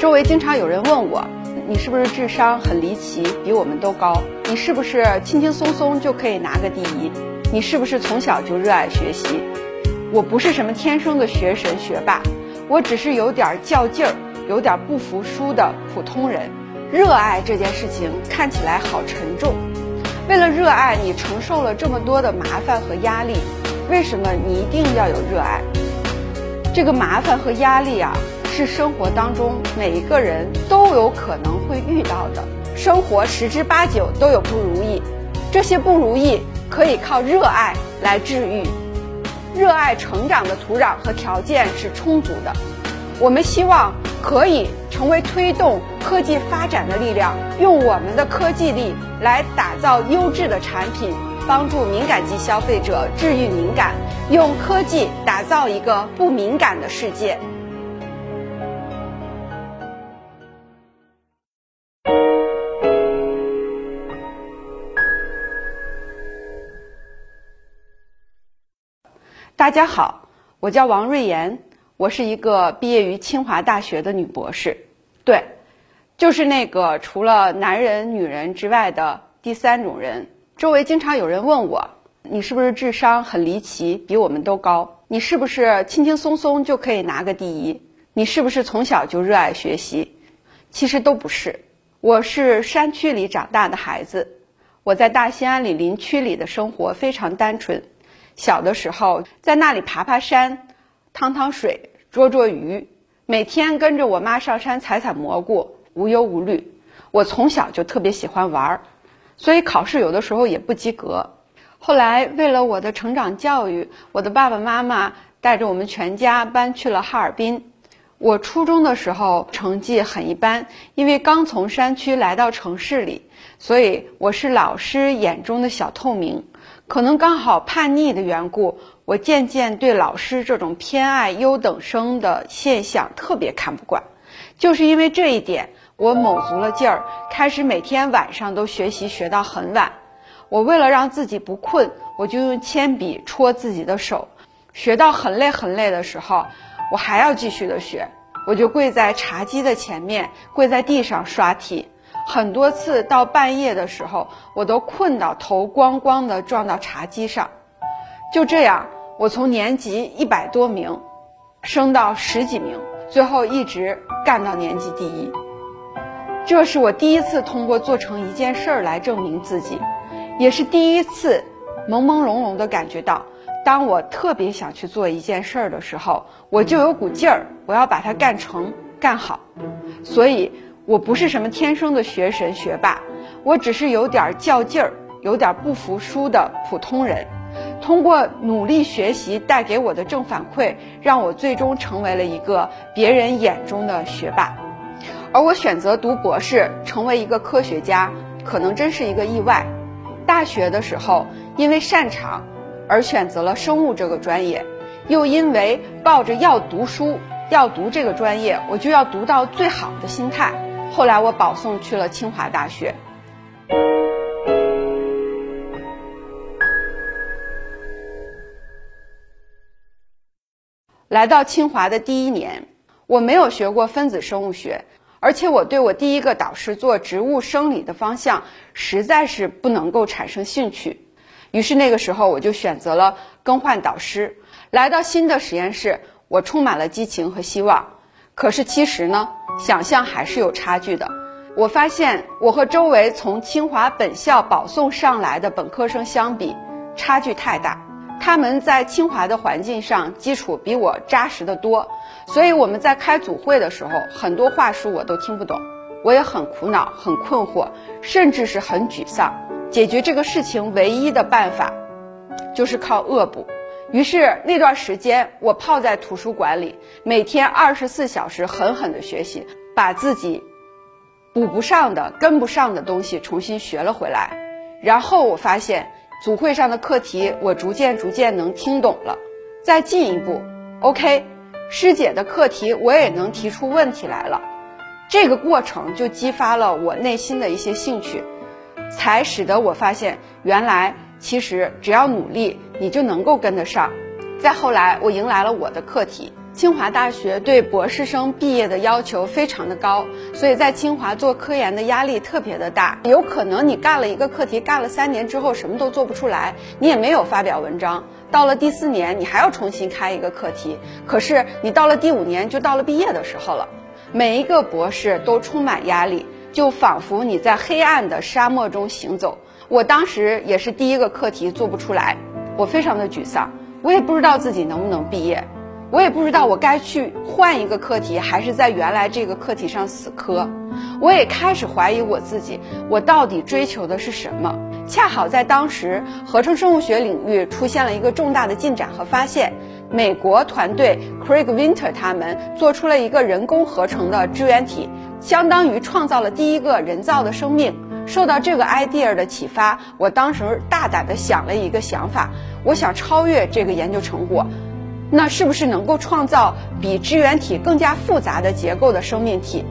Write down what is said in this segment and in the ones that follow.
周围经常有人问我，你是不是智商很离奇，比我们都高？你是不是轻轻松松就可以拿个第一？你是不是从小就热爱学习？我不是什么天生的学神学霸，我只是有点较劲儿、有点不服输的普通人。热爱这件事情看起来好沉重，为了热爱你承受了这么多的麻烦和压力，为什么你一定要有热爱？这个麻烦和压力啊，是生活当中每一个人都有可能会遇到的。生活十之八九都有不如意，这些不如意可以靠热爱来治愈。热爱成长的土壤和条件是充足的，我们希望可以成为推动科技发展的力量，用我们的科技力来打造优质的产品，帮助敏感肌消费者治愈敏感，用科技打造一个不敏感的世界。大家好，我叫王瑞妍，我是一个毕业于清华大学的女博士，对，就是那个除了男人、女人之外的第三种人。周围经常有人问我，你是不是智商很离奇，比我们都高？你是不是轻轻松松就可以拿个第一？你是不是从小就热爱学习？其实都不是，我是山区里长大的孩子，我在大兴安岭林区里的生活非常单纯。小的时候，在那里爬爬山、趟趟水、捉捉鱼，每天跟着我妈上山采采蘑菇，无忧无虑。我从小就特别喜欢玩儿，所以考试有的时候也不及格。后来为了我的成长教育，我的爸爸妈妈带着我们全家搬去了哈尔滨。我初中的时候成绩很一般，因为刚从山区来到城市里，所以我是老师眼中的小透明。可能刚好叛逆的缘故，我渐渐对老师这种偏爱优等生的现象特别看不惯。就是因为这一点，我卯足了劲儿，开始每天晚上都学习，学到很晚。我为了让自己不困，我就用铅笔戳自己的手。学到很累很累的时候，我还要继续的学，我就跪在茶几的前面，跪在地上刷题。很多次到半夜的时候，我都困到头光光的撞到茶几上。就这样，我从年级一百多名，升到十几名，最后一直干到年级第一。这是我第一次通过做成一件事儿来证明自己，也是第一次朦朦胧胧的感觉到，当我特别想去做一件事儿的时候，我就有股劲儿，我要把它干成、干好。所以。我不是什么天生的学神学霸，我只是有点较劲儿、有点不服输的普通人。通过努力学习带给我的正反馈，让我最终成为了一个别人眼中的学霸。而我选择读博士，成为一个科学家，可能真是一个意外。大学的时候，因为擅长而选择了生物这个专业，又因为抱着要读书、要读这个专业，我就要读到最好的心态。后来我保送去了清华大学。来到清华的第一年，我没有学过分子生物学，而且我对我第一个导师做植物生理的方向实在是不能够产生兴趣。于是那个时候我就选择了更换导师。来到新的实验室，我充满了激情和希望。可是其实呢？想象还是有差距的。我发现我和周围从清华本校保送上来的本科生相比，差距太大。他们在清华的环境上基础比我扎实的多，所以我们在开组会的时候，很多话术我都听不懂。我也很苦恼、很困惑，甚至是很沮丧。解决这个事情唯一的办法，就是靠恶补。于是那段时间，我泡在图书馆里，每天二十四小时狠狠地学习，把自己补不上的、跟不上的东西重新学了回来。然后我发现组会上的课题，我逐渐逐渐能听懂了。再进一步，OK，师姐的课题我也能提出问题来了。这个过程就激发了我内心的一些兴趣，才使得我发现原来。其实只要努力，你就能够跟得上。再后来，我迎来了我的课题，清华大学对博士生毕业的要求非常的高，所以在清华做科研的压力特别的大。有可能你干了一个课题，干了三年之后什么都做不出来，你也没有发表文章。到了第四年，你还要重新开一个课题。可是你到了第五年，就到了毕业的时候了。每一个博士都充满压力，就仿佛你在黑暗的沙漠中行走。我当时也是第一个课题做不出来，我非常的沮丧，我也不知道自己能不能毕业。我也不知道我该去换一个课题，还是在原来这个课题上死磕。我也开始怀疑我自己，我到底追求的是什么？恰好在当时，合成生物学领域出现了一个重大的进展和发现。美国团队 Craig Winter 他们做出了一个人工合成的支原体，相当于创造了第一个人造的生命。受到这个 idea 的启发，我当时大胆的想了一个想法，我想超越这个研究成果。那是不是能够创造比支原体更加复杂的结构的生命体？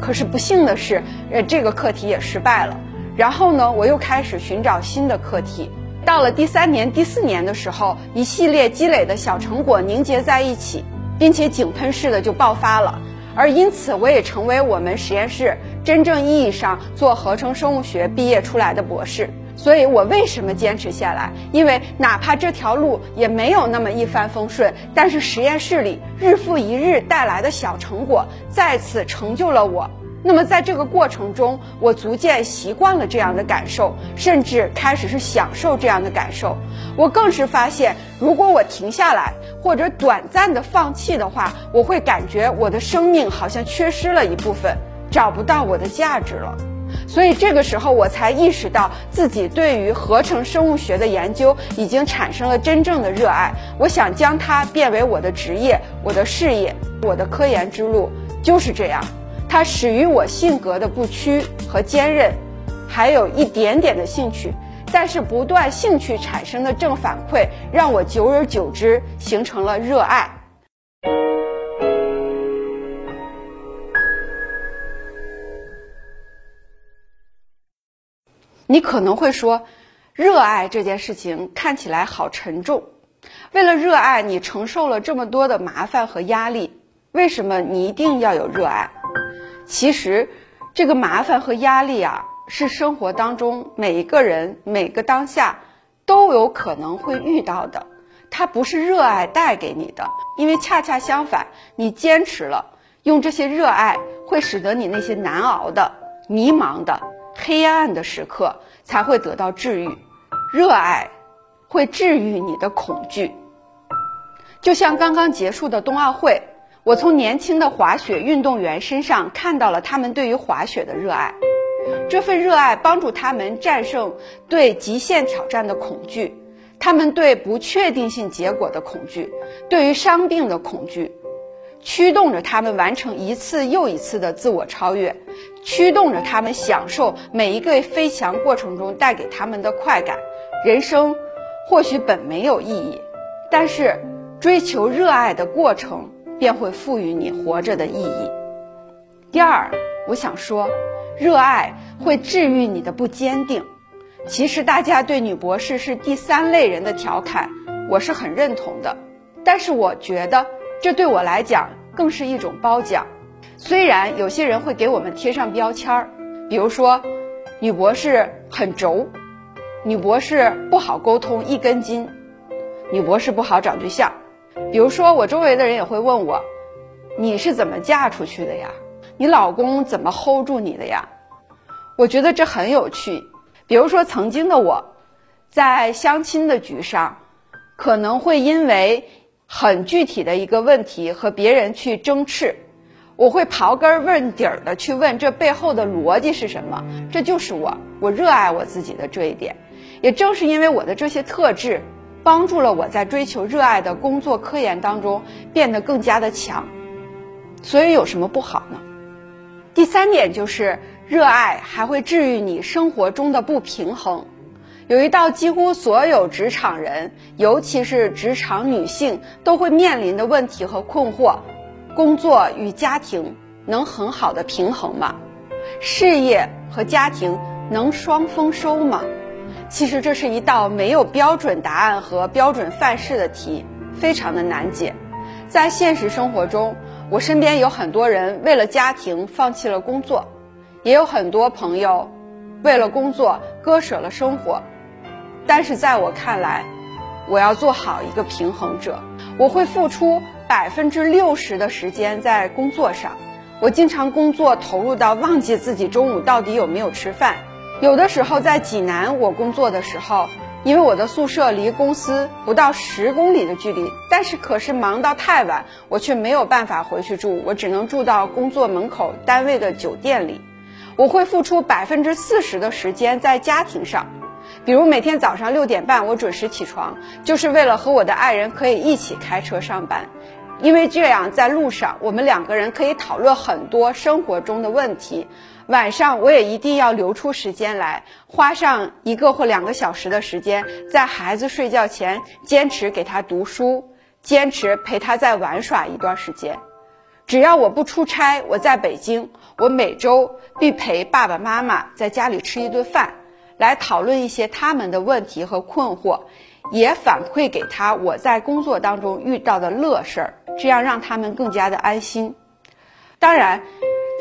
可是不幸的是，呃，这个课题也失败了。然后呢，我又开始寻找新的课题。到了第三年、第四年的时候，一系列积累的小成果凝结在一起，并且井喷式的就爆发了。而因此，我也成为我们实验室真正意义上做合成生物学毕业出来的博士。所以我为什么坚持下来？因为哪怕这条路也没有那么一帆风顺，但是实验室里日复一日带来的小成果再次成就了我。那么在这个过程中，我逐渐习惯了这样的感受，甚至开始是享受这样的感受。我更是发现，如果我停下来或者短暂的放弃的话，我会感觉我的生命好像缺失了一部分，找不到我的价值了。所以这个时候，我才意识到自己对于合成生物学的研究已经产生了真正的热爱。我想将它变为我的职业、我的事业、我的科研之路，就是这样。它始于我性格的不屈和坚韧，还有一点点的兴趣。但是不断兴趣产生的正反馈，让我久而久之形成了热爱。你可能会说，热爱这件事情看起来好沉重。为了热爱你承受了这么多的麻烦和压力，为什么你一定要有热爱？其实，这个麻烦和压力啊，是生活当中每一个人每个当下都有可能会遇到的。它不是热爱带给你的，因为恰恰相反，你坚持了，用这些热爱会使得你那些难熬的、迷茫的。黑暗的时刻才会得到治愈，热爱会治愈你的恐惧。就像刚刚结束的冬奥会，我从年轻的滑雪运动员身上看到了他们对于滑雪的热爱。这份热爱帮助他们战胜对极限挑战的恐惧，他们对不确定性结果的恐惧，对于伤病的恐惧。驱动着他们完成一次又一次的自我超越，驱动着他们享受每一个飞翔过程中带给他们的快感。人生或许本没有意义，但是追求热爱的过程便会赋予你活着的意义。第二，我想说，热爱会治愈你的不坚定。其实大家对女博士是第三类人的调侃，我是很认同的，但是我觉得。这对我来讲更是一种褒奖，虽然有些人会给我们贴上标签儿，比如说，女博士很轴，女博士不好沟通一根筋，女博士不好找对象。比如说，我周围的人也会问我，你是怎么嫁出去的呀？你老公怎么 hold 住你的呀？我觉得这很有趣。比如说，曾经的我，在相亲的局上，可能会因为。很具体的一个问题和别人去争执，我会刨根问底儿的去问这背后的逻辑是什么。这就是我，我热爱我自己的这一点。也正是因为我的这些特质，帮助了我在追求热爱的工作科研当中变得更加的强。所以有什么不好呢？第三点就是热爱还会治愈你生活中的不平衡。有一道几乎所有职场人，尤其是职场女性都会面临的问题和困惑：工作与家庭能很好的平衡吗？事业和家庭能双丰收吗？其实这是一道没有标准答案和标准范式的题，非常的难解。在现实生活中，我身边有很多人为了家庭放弃了工作，也有很多朋友为了工作割舍了生活。但是在我看来，我要做好一个平衡者，我会付出百分之六十的时间在工作上。我经常工作投入到忘记自己中午到底有没有吃饭。有的时候在济南我工作的时候。因为我的宿舍离公司不到十公里的距离，但是可是忙到太晚，我却没有办法回去住，我只能住到工作门口单位的酒店里。我会付出百分之四十的时间在家庭上，比如每天早上六点半我准时起床，就是为了和我的爱人可以一起开车上班，因为这样在路上我们两个人可以讨论很多生活中的问题。晚上我也一定要留出时间来，花上一个或两个小时的时间，在孩子睡觉前坚持给他读书，坚持陪他再玩耍一段时间。只要我不出差，我在北京，我每周必陪爸爸妈妈在家里吃一顿饭，来讨论一些他们的问题和困惑，也反馈给他我在工作当中遇到的乐事儿，这样让他们更加的安心。当然。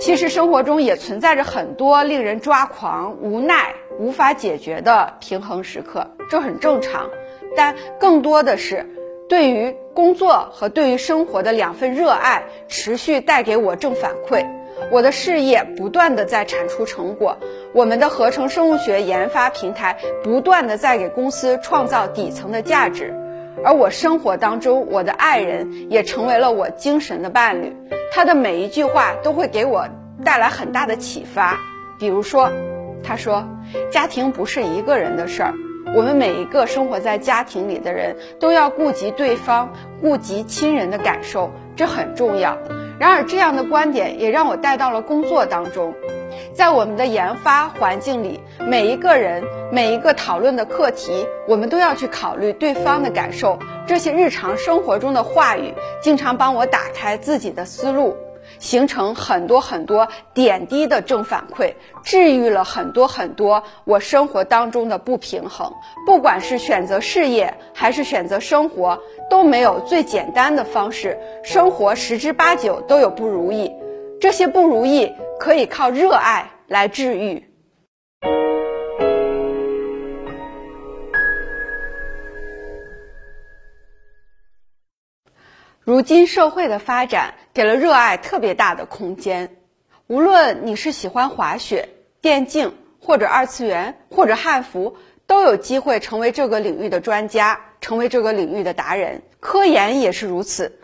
其实生活中也存在着很多令人抓狂、无奈、无法解决的平衡时刻，这很正常。但更多的是，对于工作和对于生活的两份热爱，持续带给我正反馈。我的事业不断的在产出成果，我们的合成生物学研发平台不断的在给公司创造底层的价值，而我生活当中，我的爱人也成为了我精神的伴侣。他的每一句话都会给我带来很大的启发。比如说，他说：“家庭不是一个人的事儿，我们每一个生活在家庭里的人都要顾及对方，顾及亲人的感受，这很重要。”然而，这样的观点也让我带到了工作当中。在我们的研发环境里，每一个人、每一个讨论的课题，我们都要去考虑对方的感受。这些日常生活中的话语，经常帮我打开自己的思路，形成很多很多点滴的正反馈，治愈了很多很多我生活当中的不平衡。不管是选择事业还是选择生活，都没有最简单的方式。生活十之八九都有不如意，这些不如意可以靠热爱来治愈。如今社会的发展给了热爱特别大的空间，无论你是喜欢滑雪、电竞，或者二次元，或者汉服，都有机会成为这个领域的专家，成为这个领域的达人。科研也是如此。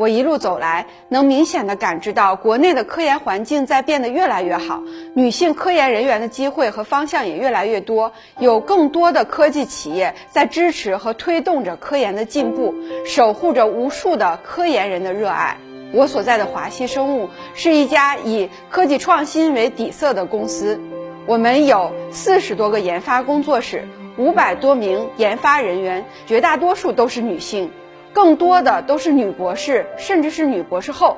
我一路走来，能明显的感知到国内的科研环境在变得越来越好，女性科研人员的机会和方向也越来越多，有更多的科技企业在支持和推动着科研的进步，守护着无数的科研人的热爱。我所在的华西生物是一家以科技创新为底色的公司，我们有四十多个研发工作室，五百多名研发人员，绝大多数都是女性。更多的都是女博士，甚至是女博士后。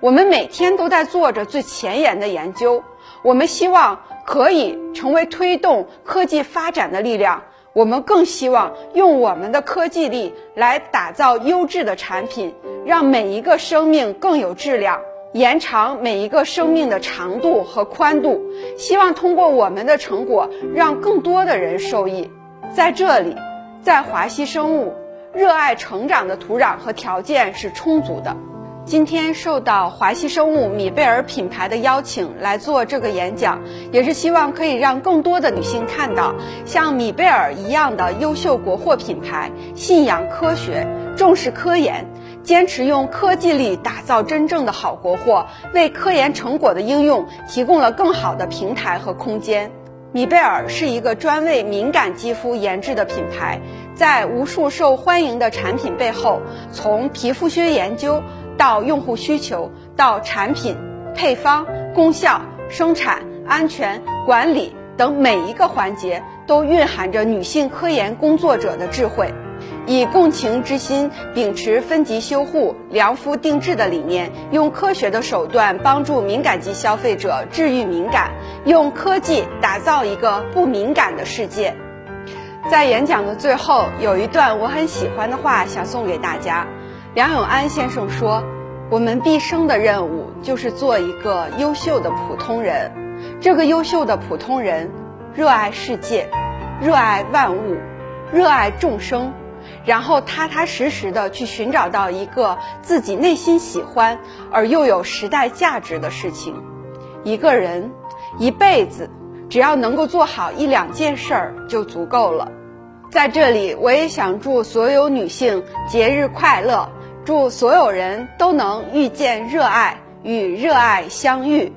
我们每天都在做着最前沿的研究。我们希望可以成为推动科技发展的力量。我们更希望用我们的科技力来打造优质的产品，让每一个生命更有质量，延长每一个生命的长度和宽度。希望通过我们的成果，让更多的人受益。在这里，在华西生物。热爱成长的土壤和条件是充足的。今天受到华西生物米贝尔品牌的邀请来做这个演讲，也是希望可以让更多的女性看到像米贝尔一样的优秀国货品牌，信仰科学，重视科研，坚持用科技力打造真正的好国货，为科研成果的应用提供了更好的平台和空间。米贝尔是一个专为敏感肌肤研制的品牌，在无数受欢迎的产品背后，从皮肤学研究到用户需求，到产品、配方、功效、生产、安全、管理等每一个环节，都蕴含着女性科研工作者的智慧。以共情之心，秉持分级修护、良肤定制的理念，用科学的手段帮助敏感肌消费者治愈敏感，用科技打造一个不敏感的世界。在演讲的最后，有一段我很喜欢的话想送给大家：梁永安先生说：“我们毕生的任务就是做一个优秀的普通人。这个优秀的普通人，热爱世界，热爱万物，热爱众生，然后踏踏实实的去寻找到一个自己内心喜欢而又有时代价值的事情。一个人一辈子，只要能够做好一两件事儿就足够了。”在这里，我也想祝所有女性节日快乐。祝所有人都能遇见热爱，与热爱相遇。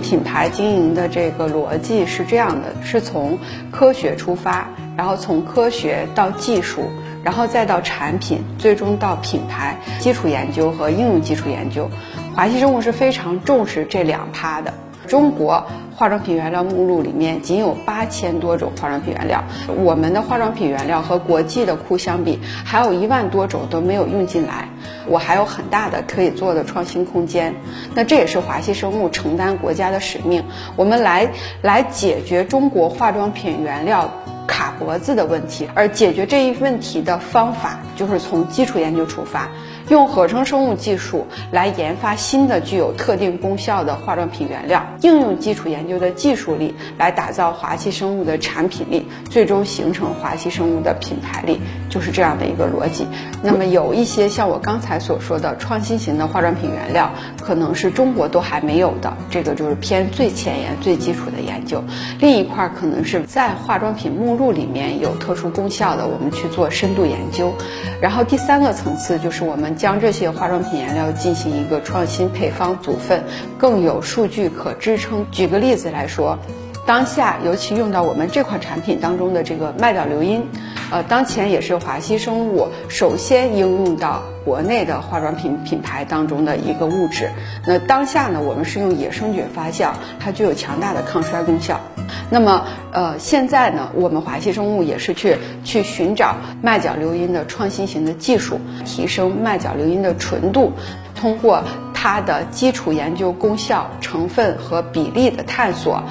品牌经营的这个逻辑是这样的：是从科学出发，然后从科学到技术，然后再到产品，最终到品牌基础研究和应用基础研究。华熙生物是非常重视这两趴的。中国化妆品原料目录里面仅有八千多种化妆品原料，我们的化妆品原料和国际的库相比，还有一万多种都没有用进来。我还有很大的可以做的创新空间。那这也是华西生物承担国家的使命，我们来来解决中国化妆品原料卡脖子的问题。而解决这一问题的方法，就是从基础研究出发。用合成生物技术来研发新的具有特定功效的化妆品原料，应用基础研究的技术力来打造华西生物的产品力，最终形成华西生物的品牌力，就是这样的一个逻辑。那么有一些像我刚才所说的创新型的化妆品原料，可能是中国都还没有的，这个就是偏最前沿、最基础的研究。另一块可能是在化妆品目录里面有特殊功效的，我们去做深度研究。然后第三个层次就是我们。将这些化妆品原料进行一个创新配方组分，更有数据可支撑。举个例子来说，当下尤其用到我们这款产品当中的这个麦角硫因，呃，当前也是华西生物首先应用到国内的化妆品品牌当中的一个物质。那当下呢，我们是用野生菌发酵，它具有强大的抗衰功效。那么，呃，现在呢，我们华西生物也是去去寻找麦角硫因的创新型的技术，提升麦角硫因的纯度，通过它的基础研究功效、成分和比例的探索。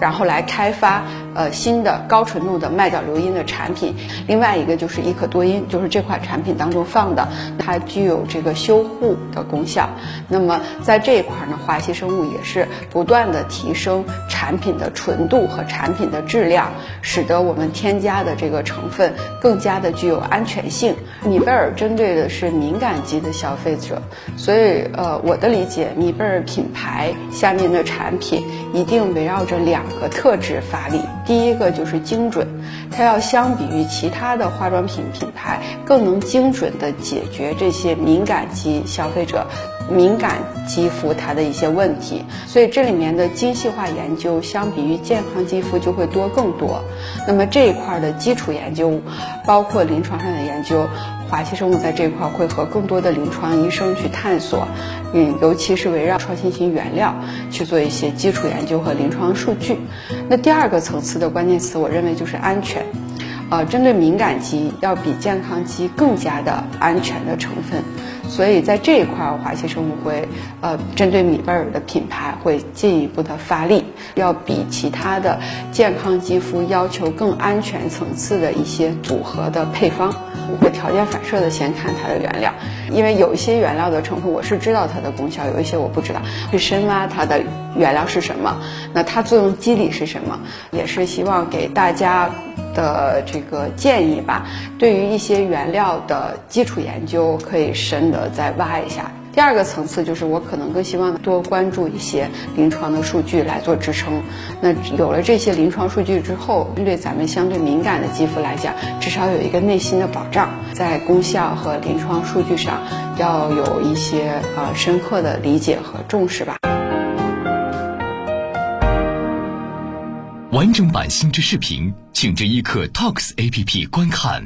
然后来开发呃新的高纯度的麦角硫因的产品，另外一个就是伊可多因，就是这款产品当中放的，它具有这个修护的功效。那么在这一块呢，华熙生物也是不断的提升产品的纯度和产品的质量，使得我们添加的这个成分更加的具有安全性。米贝尔针对的是敏感肌的消费者，所以呃我的理解，米贝尔品牌下面的产品一定围绕着两。个特质发力，第一个就是精准，它要相比于其他的化妆品品牌，更能精准的解决这些敏感肌消费者敏感肌肤它的一些问题，所以这里面的精细化研究相比于健康肌肤就会多更多。那么这一块的基础研究，包括临床上的研究。华西生物在这一块会和更多的临床医生去探索，嗯，尤其是围绕创新型原料去做一些基础研究和临床数据。那第二个层次的关键词，我认为就是安安全。呃，针对敏感肌，要比健康肌更加的安全的成分。所以在这一块，华熙生物会呃针对米贝尔的品牌会进一步的发力，要比其他的健康肌肤要求更安全层次的一些组合的配方。我会条件反射的先看它的原料，因为有一些原料的成分我是知道它的功效，有一些我不知道，去深挖它的原料是什么，那它作用机理是什么，也是希望给大家。的这个建议吧，对于一些原料的基础研究，可以深的再挖一下。第二个层次就是，我可能更希望多关注一些临床的数据来做支撑。那有了这些临床数据之后，针对咱们相对敏感的肌肤来讲，至少有一个内心的保障，在功效和临床数据上要有一些呃深刻的理解和重视吧。完整版新知视频，请至一刻 Talks APP 观看。